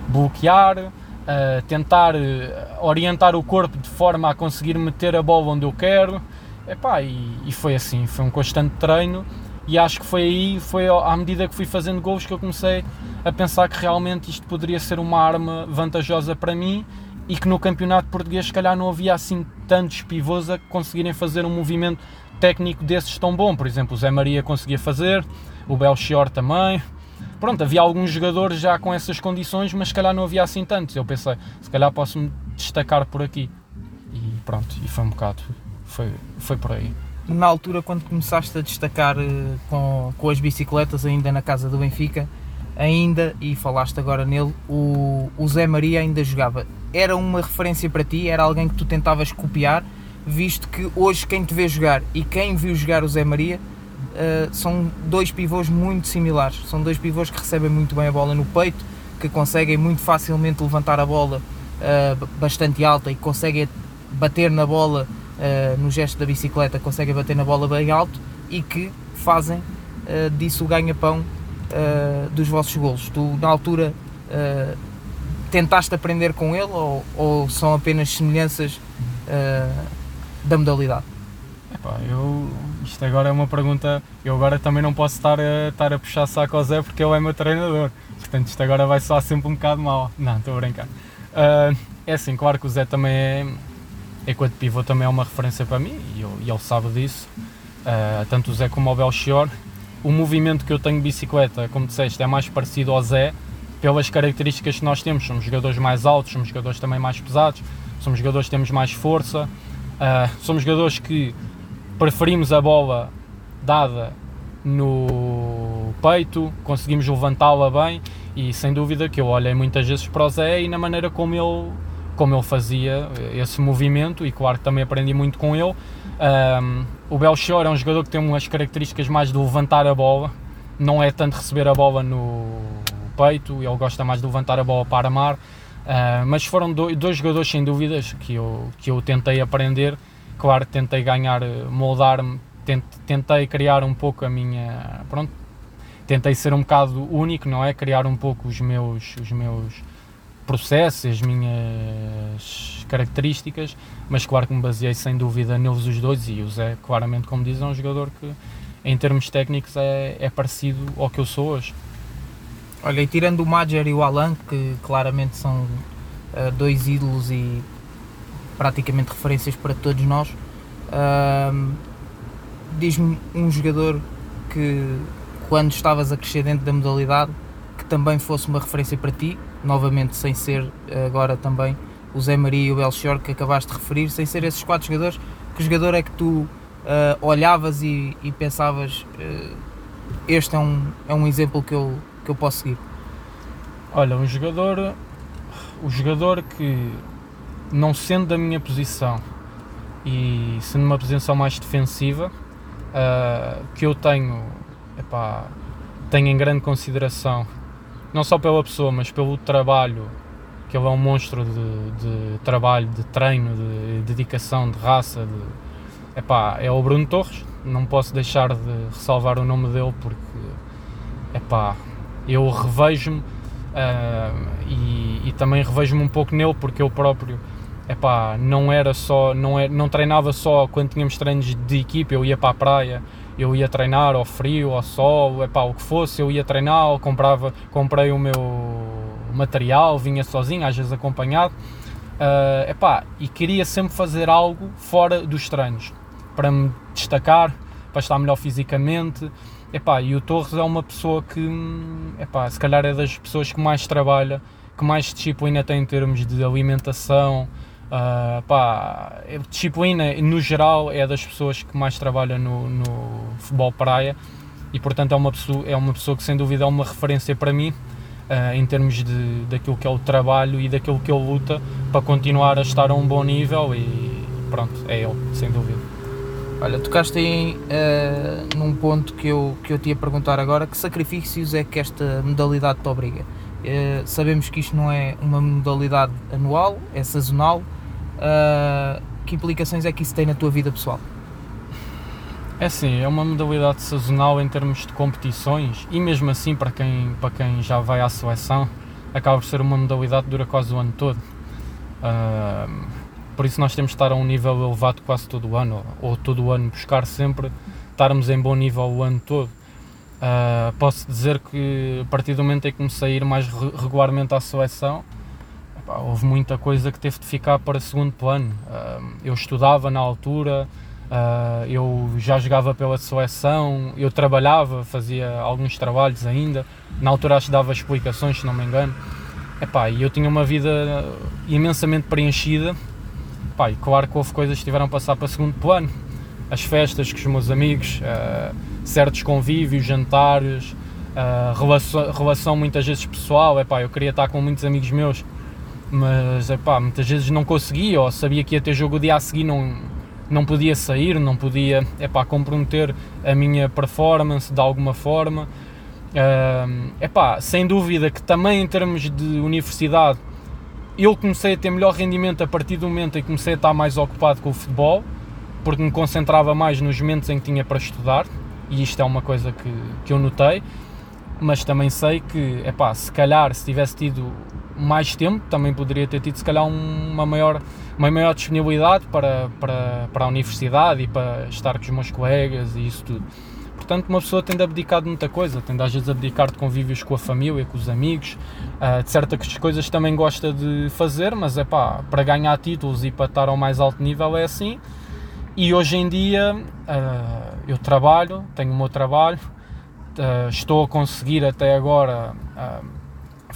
bloquear, uh, tentar eh, orientar o corpo de forma a conseguir meter a bola onde eu quero. Epá, e, e foi assim, foi um constante treino e acho que foi aí, foi à medida que fui fazendo gols que eu comecei a pensar que realmente isto poderia ser uma arma vantajosa para mim e que no campeonato português se calhar não havia assim tantos pivôs a conseguirem fazer um movimento técnico desses tão bom. Por exemplo, o Zé Maria conseguia fazer, o Belchior também, pronto, havia alguns jogadores já com essas condições, mas se calhar não havia assim tantos. Eu pensei, se calhar posso me destacar por aqui. E pronto, e foi um bocado, foi, foi por aí. Na altura, quando começaste a destacar uh, com, com as bicicletas, ainda na casa do Benfica, ainda, e falaste agora nele, o, o Zé Maria ainda jogava. Era uma referência para ti? Era alguém que tu tentavas copiar? Visto que hoje quem te vê jogar e quem viu jogar o Zé Maria uh, são dois pivôs muito similares. São dois pivôs que recebem muito bem a bola no peito, que conseguem muito facilmente levantar a bola uh, bastante alta e conseguem bater na bola uh, no gesto da bicicleta, conseguem bater na bola bem alto e que fazem disso o ganha-pão uh, dos vossos golos? Tu, na altura, uh, tentaste aprender com ele ou, ou são apenas semelhanças uh, da modalidade? Epá, eu, isto agora é uma pergunta. Eu agora também não posso estar a, estar a puxar saco ao Zé porque ele é meu treinador. Portanto, isto agora vai soar sempre um bocado mal. Não, estou a brincar. Uh, é assim, claro que o Zé também é, enquanto pivô, também é uma referência para mim e, eu, e ele sabe disso. Uh, tanto o Zé como o Belchior o movimento que eu tenho de bicicleta, como disseste, é mais parecido ao Zé, pelas características que nós temos. Somos jogadores mais altos, somos jogadores também mais pesados, somos jogadores que temos mais força, uh, somos jogadores que preferimos a bola dada no peito, conseguimos levantá-la bem e sem dúvida que eu olhei muitas vezes para o Zé e na maneira como ele, como ele fazia esse movimento e claro que também aprendi muito com ele. Um, o Belchior é um jogador que tem umas características mais de levantar a bola, não é tanto receber a bola no peito, ele gosta mais de levantar a bola para armar. Uh, mas foram dois, dois, jogadores sem dúvidas que eu, que eu tentei aprender. Claro, tentei ganhar, moldar-me, tentei criar um pouco a minha. Pronto, tentei ser um bocado único, não é? Criar um pouco os meus, os meus processos, as minhas características, mas claro que me baseei sem dúvida neles os dois e o Zé, claramente, como diz, é um jogador que em termos técnicos é, é parecido ao que eu sou hoje. Olha, e tirando o Major e o Alan, que claramente são uh, dois ídolos e praticamente referências para todos nós, uh, diz-me um jogador que quando estavas a crescer dentro da modalidade também fosse uma referência para ti, novamente sem ser agora também o Zé Maria e o Belchior que acabaste de referir, sem ser esses quatro jogadores, que jogador é que tu uh, olhavas e, e pensavas uh, este é um, é um exemplo que eu, que eu posso seguir? Olha, um jogador, o jogador que não sendo da minha posição e sendo uma posição mais defensiva, uh, que eu tenho, epá, tenho em grande consideração não só pela pessoa, mas pelo trabalho, que ele é um monstro de, de trabalho, de treino, de dedicação, de raça. De, epá, é o Bruno Torres, não posso deixar de ressalvar o nome dele porque epá, eu revejo-me uh, e, e, também revejo-me um pouco nele porque eu próprio epá, não era só, não, era, não treinava só quando tínhamos treinos de equipe, eu ia para a praia eu ia treinar ao frio, ao sol, epá, o que fosse, eu ia treinar, comprava, comprei o meu material, vinha sozinho, às vezes acompanhado, uh, epá, e queria sempre fazer algo fora dos treinos, para me destacar, para estar melhor fisicamente, epá, e o Torres é uma pessoa que, epá, se calhar é das pessoas que mais trabalha, que mais disciplina tem em termos de alimentação, Uh, pá, disciplina no geral é das pessoas que mais trabalha no, no, futebol praia e portanto é uma, pessoa, é uma pessoa que sem dúvida é uma referência para mim uh, em termos de, daquilo que é o trabalho e daquilo que ele luta para continuar a estar a um bom nível e pronto, é ele, sem dúvida. Olha, tocaste aí uh, num ponto que eu, que eu te ia perguntar agora, que sacrifícios é que esta modalidade te obriga? sabemos que isto não é uma modalidade anual, é sazonal, Uh, que implicações é que isso tem na tua vida pessoal? É sim, é uma modalidade sazonal em termos de competições e mesmo assim para quem, para quem já vai à seleção acaba por ser uma modalidade que dura quase o ano todo. Uh, por isso nós temos de estar a um nível elevado quase todo o ano, ou todo o ano buscar sempre estarmos em bom nível o ano todo. Uh, posso dizer que a partir do momento em que comecei a ir mais regularmente à seleção, Pá, houve muita coisa que teve de ficar para segundo plano. Eu estudava na altura, Uh, eu já jogava pela seleção, eu trabalhava, fazia alguns trabalhos ainda. Na altura acho que dava explicações, se não me engano. Epá, e eu tinha uma vida imensamente preenchida. E claro que houve coisas que tiveram a passar para segundo plano. As festas com os meus amigos, uh, certos convívios, jantares, uh, relação, relação, muitas vezes pessoal. Epá, eu queria estar com muitos amigos meus, mas epá, muitas vezes não conseguia, ou sabia que ia ter jogo o dia a seguir, não, não podia sair, não podia epá, comprometer a minha performance de alguma forma. Uh, epá, sem dúvida que também em termos de universidade eu comecei a ter melhor rendimento a partir do momento em que comecei a estar mais ocupado com o futebol, porque me concentrava mais nos momentos em que tinha para estudar, e isto é uma coisa que, que eu notei, mas também sei que, epá, se calhar se tivesse tido mais tempo, também poderia ter tido se calhar uma maior uma maior disponibilidade para, para, para a universidade e para estar com os meus colegas e isso tudo. Portanto, uma pessoa tem de abdicar de muita coisa, tem de às vezes abdicar de convívios com a família, com os amigos, uh, de certas coisas também gosta de fazer, mas é pá, para ganhar títulos e para estar ao mais alto nível é assim. E hoje em dia uh, eu trabalho, tenho o meu trabalho, uh, estou a conseguir até agora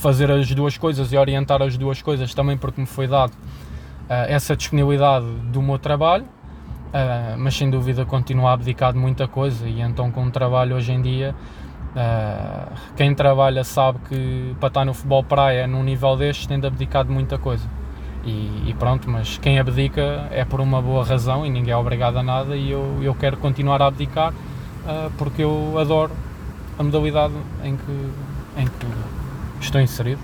fazer as duas coisas e orientar as duas coisas também porque me foi dado uh, essa disponibilidade do meu trabalho, uh, mas sem dúvida continuo a abdicar de muita coisa e então com o trabalho hoje em dia, uh, quem trabalha sabe que para estar no futebol praia num nível deste tem de abdicar de muita coisa. E, e, pronto, mas quem abdica é por uma boa razão e ninguém é obrigado a nada e eu, eu quero continuar a abdicar porque eu adoro a modalidade em que, em que estou inserido.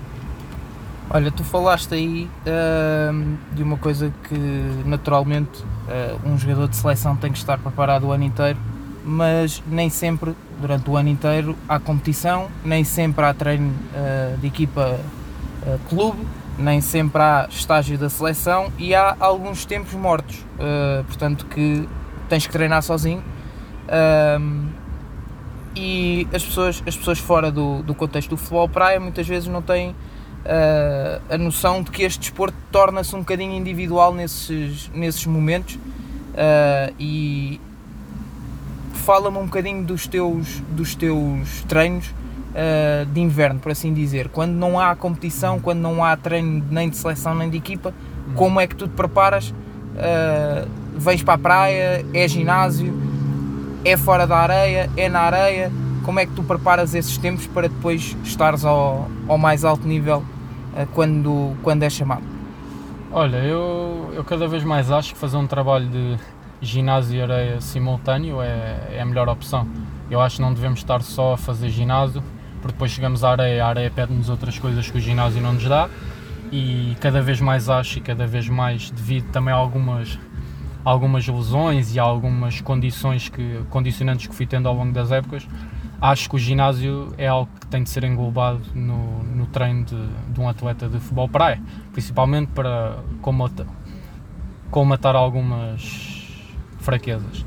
Olha, tu falaste aí uh, de uma coisa que naturalmente uh, um jogador de seleção tem que estar preparado o ano inteiro, mas nem sempre, durante o ano inteiro, há competição, nem sempre há treino uh, de equipa clube, nem sempre há estágio da seleção e há alguns tempos mortos, portanto que tens que treinar sozinho. E as pessoas, as pessoas fora do, do contexto do futebol praia muitas vezes não têm uh, a noção de que este desporto torna-se um bocadinho individual nesses, nesses momentos uh, e fala-me um bocadinho dos teus, dos teus treinos uh, de inverno, por assim dizer. Quando não há competição, quando não há treino nem de seleção nem de equipa, como é que tu te preparas? Vens para a praia, é ginásio, é fora da areia, é na areia? Como é que tu preparas esses tempos para depois estares ao, ao mais alto nível eh, quando, quando é chamado? Olha, eu, eu cada vez mais acho que fazer um trabalho de ginásio e areia simultâneo é, é a melhor opção. Eu acho que não devemos estar só a fazer ginásio, porque depois chegamos à areia, a areia pede-nos outras coisas que o ginásio não nos dá e cada vez mais acho e cada vez mais devido também a algumas algumas lesões e algumas condições que condicionantes que fui tendo ao longo das épocas acho que o ginásio é algo que tem de ser englobado no, no treino de, de, um atleta de futebol praia, principalmente para combater, algumas fraquezas.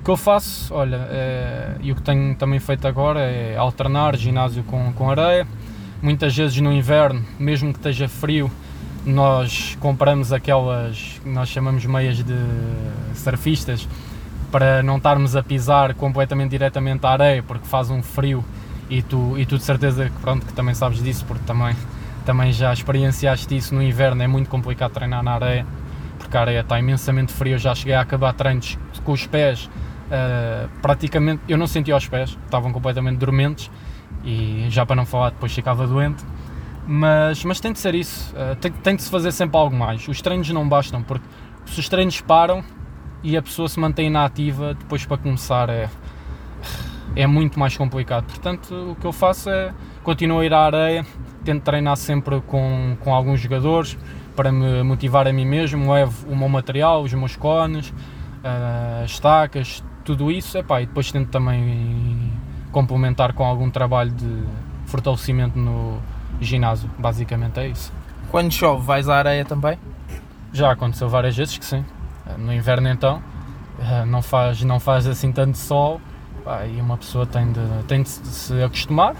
O que eu faço, olha, é, e o que tenho também feito agora é alternar ginásio com, com areia. Muitas vezes no inverno, mesmo que esteja frio, nós compramos aquelas que nós chamamos meias de surfistas, para não estarmos a pisar completamente diretamente à areia porque faz um frio e tu, e tu de certeza que, pronto, que também sabes disso porque também, também já experienciaste isso no inverno, é muito complicado treinar na areia porque a areia está imensamente fria, eu já cheguei a acabar treinos com os pés uh, praticamente, eu não sentia os pés, estavam completamente dormentes e já para não falar depois ficava doente mas, mas tem de ser isso, uh, tem, tem de se fazer sempre algo mais, os treinos não bastam porque se os treinos param e a pessoa se mantém inativa, depois para começar é, é muito mais complicado. Portanto, o que eu faço é continuo a ir à areia, tento treinar sempre com, com alguns jogadores para me motivar a mim mesmo, levo o meu material, os meus cones, uh, estacas, tudo isso, epá, e depois tento também complementar com algum trabalho de fortalecimento no ginásio, basicamente é isso. Quando chove, vais à areia também? Já aconteceu várias vezes que sim. No inverno então eh, não faz, não faz assim tanto sol e uma pessoa tem de, tem de se acostumar,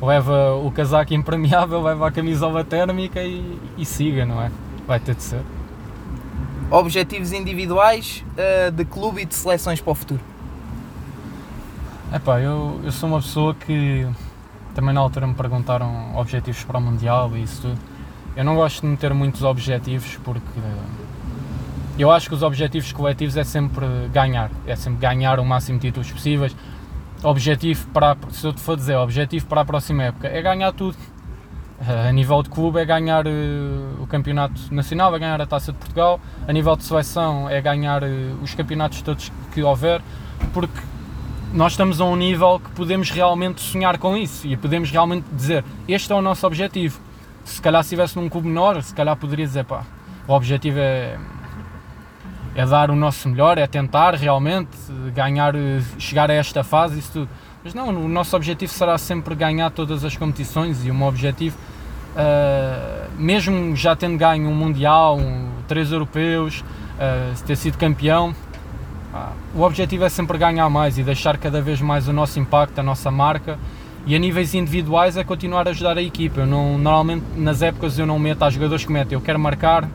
leva o casaco impermeável, leva a camisola térmica e, e siga, não é? Vai ter de ser. objetivos individuais uh, de clube e de seleções para o futuro? Epá, eu, eu sou uma pessoa que também na altura me perguntaram objetivos para o Mundial e isso tudo. Eu não gosto de meter muitos objetivos porque eu acho que os objetivos coletivos é sempre ganhar, é sempre ganhar o máximo de títulos possíveis. Objetivo para, se eu te for dizer, objetivo para a próxima época é ganhar tudo. A nível de clube é ganhar uh, o campeonato nacional, é ganhar a Taça de Portugal. A nível de seleção é ganhar os campeonatos todos que houver, porque nós estamos a um nível que podemos realmente sonhar com isso e podemos realmente dizer este é o nosso objetivo. Se calhar se estivesse num clube menor, se calhar poderia dizer pá, o objetivo é é dar o nosso melhor, é tentar realmente ganhar, chegar a esta fase, isso tudo. Mas não, o nosso objetivo será sempre ganhar todas as competições e o meu objetivo, uh, mesmo já tendo ganho um Mundial, um, três europeus, uh, ter sido campeão, o objetivo é sempre ganhar mais e deixar cada vez mais o nosso impacto, a nossa marca. E a níveis individuais é continuar a ajudar a equipa. Eu não, normalmente nas épocas eu não meto a jogadores que metem, eu quero marcar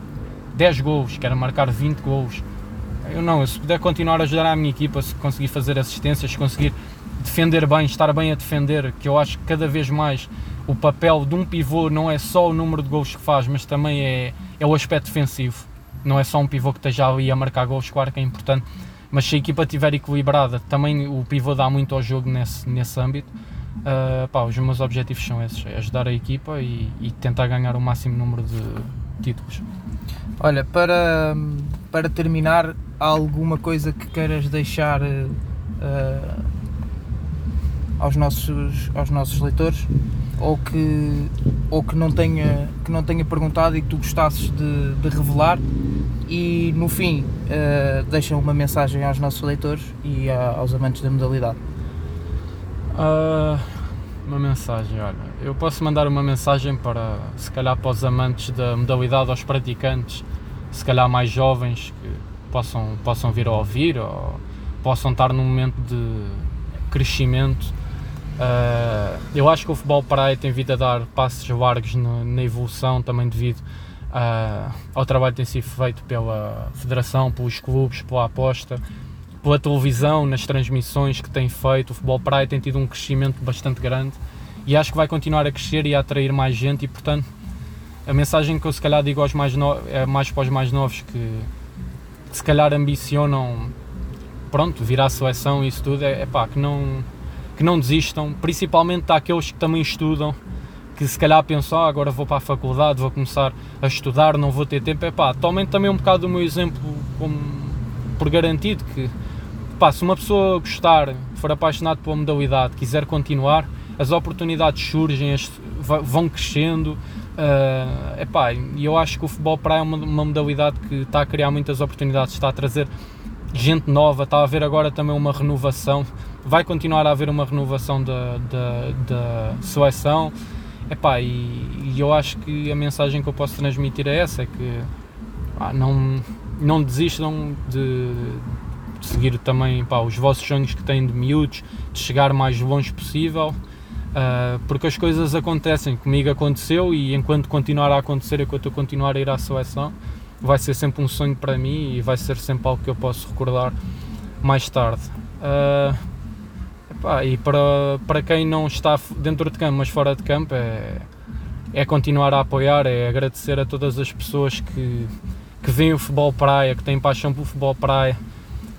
10 gols, quero marcar 20 gols eu não, se puder continuar a ajudar a minha equipa, se conseguir fazer assistências, se conseguir defender bem, estar bem a defender, que eu acho que cada vez mais o papel de um pivô não é só o número de gols que faz, mas também é, é o aspecto defensivo. Não é só um pivô que esteja ali a marcar gols, claro que é importante, mas se a equipa estiver equilibrada, também o pivô dá muito ao jogo nesse, nesse âmbito. Uh, pá, os meus objetivos são esses: é ajudar a equipa e, e tentar ganhar o máximo número de títulos. Olha, para, para terminar, há alguma coisa que queiras deixar uh, aos, nossos, aos nossos leitores? Ou que, ou que, não tenha, que não tenha perguntado e que tu gostasses de, de revelar? E no fim, uh, deixa uma mensagem aos nossos leitores e a, aos amantes da modalidade. Uh, uma mensagem, olha, eu posso mandar uma mensagem para, se calhar, para os amantes da modalidade, aos praticantes, se calhar mais jovens que possam, possam vir a ouvir ou possam estar num momento de crescimento. Uh, eu acho que o futebol praia tem vindo a dar passos largos na, na evolução, também devido uh, ao trabalho que tem sido feito pela Federação, pelos clubes, pela aposta pela televisão, nas transmissões que tem feito, o futebol praia tem tido um crescimento bastante grande e acho que vai continuar a crescer e a atrair mais gente e portanto a mensagem que eu se calhar digo aos mais é mais para os mais novos que, se calhar ambicionam pronto, vir à seleção e isso tudo, é, é pá, que não, que não desistam, principalmente àqueles que também estudam, que se calhar pensam, ah, agora vou para a faculdade, vou começar a estudar, não vou ter tempo, é pá, tomem também um bocado o meu exemplo como, por garantido que pá, se uma pessoa gostar, for apaixonado pela modalidade, quiser continuar, as oportunidades surgem, as, vão crescendo. Uh, epá, e eu acho que o futebol praia é uma, uma modalidade que está a criar muitas oportunidades, está a trazer gente nova, está a haver agora também uma renovação, vai continuar a haver uma renovação da seleção. Epá, e, e eu acho que a mensagem que eu posso transmitir é essa, é que pá, não, não desistam de, seguir também pá, os vossos sonhos que têm de miúdos, de chegar mais longe possível, uh, porque as coisas acontecem, comigo aconteceu e enquanto continuar a acontecer, enquanto eu continuar a ir à seleção, vai ser sempre um sonho para mim e vai ser sempre algo que eu posso recordar mais tarde. Uh, epá, e para, para quem não está dentro de campo, mas fora de campo, é, é continuar a apoiar, é agradecer a todas as pessoas que, que veem o futebol praia, que têm paixão pelo futebol praia,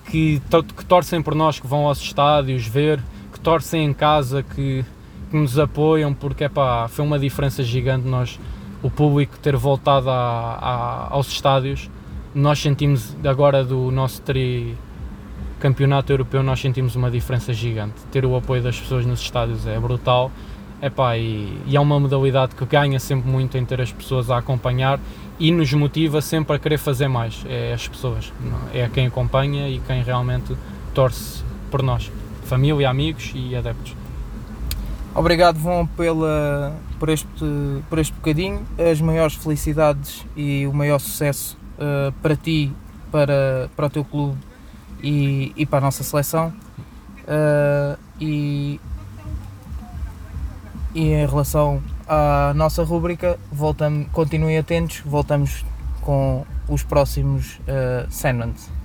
que, que torcem por nós, que vão aos estádios ver, que torcem em casa, que, que nos apoiam, porque epá, foi uma diferença gigante nós, o público ter voltado a, a, aos estádios. Nós sentimos agora do nosso tri campeonato europeu, nós sentimos uma diferença gigante. Ter o apoio das pessoas nos estádios é brutal. Epá, e, e é uma modalidade que ganha sempre muito em ter as pessoas a acompanhar e nos motiva sempre a querer fazer mais. É as pessoas, é quem acompanha e quem realmente torce por nós, família, amigos e adeptos. Obrigado, Vão, pela, por, este, por este bocadinho. As maiores felicidades e o maior sucesso uh, para ti, para, para o teu clube e, e para a nossa seleção. Uh, e, e em relação à nossa rúbrica, continuem atentos, voltamos com os próximos uh.